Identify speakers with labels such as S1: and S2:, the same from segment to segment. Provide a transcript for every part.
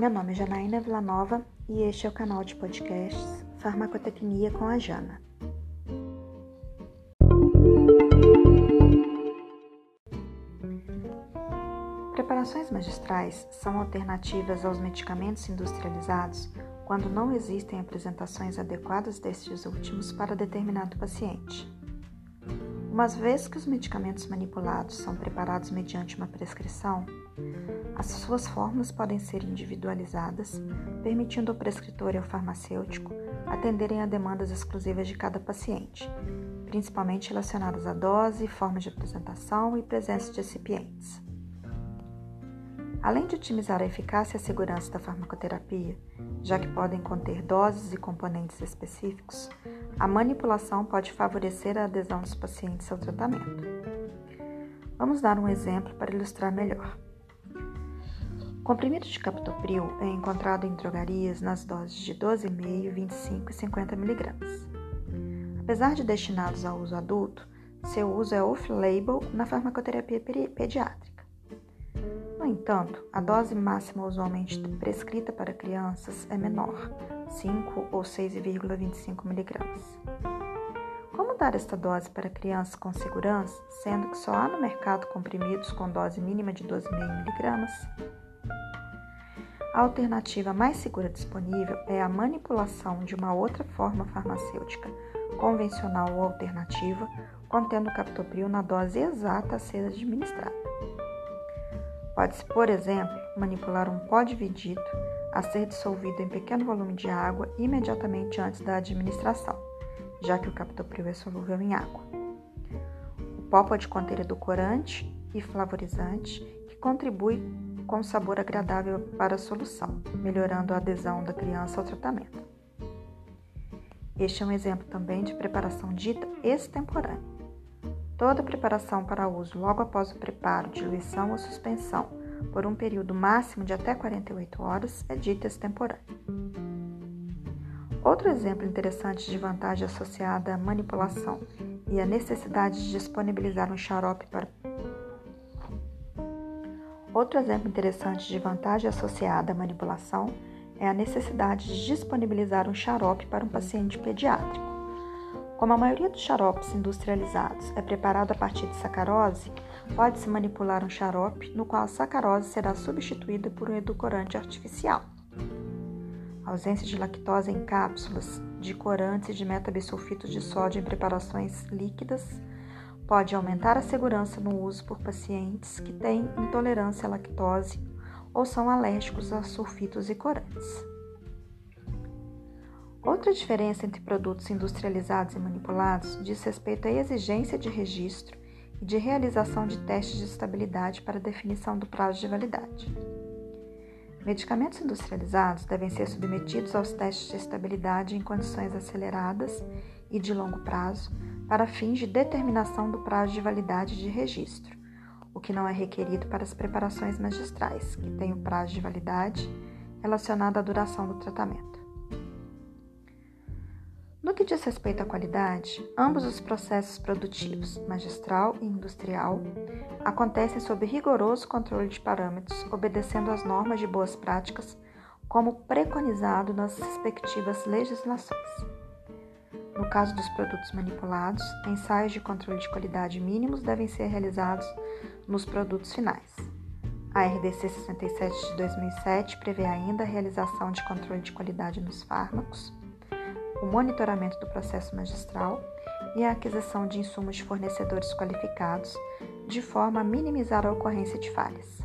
S1: Meu nome é Janaína Villanova e este é o canal de podcasts Farmacotecnia com a Jana. Preparações magistrais são alternativas aos medicamentos industrializados quando não existem apresentações adequadas destes últimos para determinado paciente. Uma vez que os medicamentos manipulados são preparados mediante uma prescrição, as suas fórmulas podem ser individualizadas, permitindo ao prescritor e ao farmacêutico atenderem a demandas exclusivas de cada paciente, principalmente relacionadas à dose, forma de apresentação e presença de recipientes. Além de otimizar a eficácia e a segurança da farmacoterapia, já que podem conter doses e componentes específicos, a manipulação pode favorecer a adesão dos pacientes ao tratamento. Vamos dar um exemplo para ilustrar melhor. Comprimido de captopril é encontrado em drogarias nas doses de 12,5, 25 e 50 mg. Apesar de destinados ao uso adulto, seu uso é off-label na farmacoterapia pediátrica entanto, a dose máxima usualmente prescrita para crianças é menor, 5 ou 6,25 mg. Como dar esta dose para crianças com segurança, sendo que só há no mercado comprimidos com dose mínima de 12,5 mg? A alternativa mais segura disponível é a manipulação de uma outra forma farmacêutica, convencional ou alternativa, contendo captopril na dose exata a ser administrada. Pode-se, por exemplo, manipular um pó dividido a ser dissolvido em pequeno volume de água imediatamente antes da administração, já que o captopril é solúvel em água. O pó pode conter edulcorante e flavorizante que contribui com sabor agradável para a solução, melhorando a adesão da criança ao tratamento. Este é um exemplo também de preparação dita extemporânea. Toda preparação para uso logo após o preparo, diluição ou suspensão por um período máximo de até 48 horas é dita extemporânea. Outro exemplo interessante de vantagem associada à manipulação e à necessidade de disponibilizar um xarope para Outro exemplo interessante de vantagem associada à manipulação é a necessidade de disponibilizar um xarope para um paciente pediátrico. Como a maioria dos xaropes industrializados é preparado a partir de sacarose, pode-se manipular um xarope no qual a sacarose será substituída por um edulcorante artificial. A ausência de lactose em cápsulas, de corantes e de metabisulfitos de sódio em preparações líquidas pode aumentar a segurança no uso por pacientes que têm intolerância à lactose ou são alérgicos a sulfitos e corantes. Outra diferença entre produtos industrializados e manipulados diz respeito à exigência de registro e de realização de testes de estabilidade para definição do prazo de validade. Medicamentos industrializados devem ser submetidos aos testes de estabilidade em condições aceleradas e de longo prazo para fins de determinação do prazo de validade de registro, o que não é requerido para as preparações magistrais, que têm o prazo de validade relacionado à duração do tratamento. No que diz respeito à qualidade, ambos os processos produtivos, magistral e industrial, acontecem sob rigoroso controle de parâmetros, obedecendo às normas de boas práticas, como preconizado nas respectivas legislações. No caso dos produtos manipulados, ensaios de controle de qualidade mínimos devem ser realizados nos produtos finais. A RDC 67 de 2007 prevê ainda a realização de controle de qualidade nos fármacos o monitoramento do processo magistral e a aquisição de insumos de fornecedores qualificados, de forma a minimizar a ocorrência de falhas.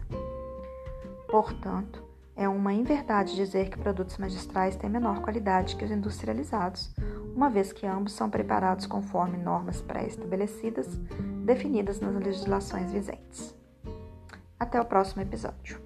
S1: Portanto, é uma inverdade dizer que produtos magistrais têm menor qualidade que os industrializados, uma vez que ambos são preparados conforme normas pré-estabelecidas definidas nas legislações vigentes. Até o próximo episódio.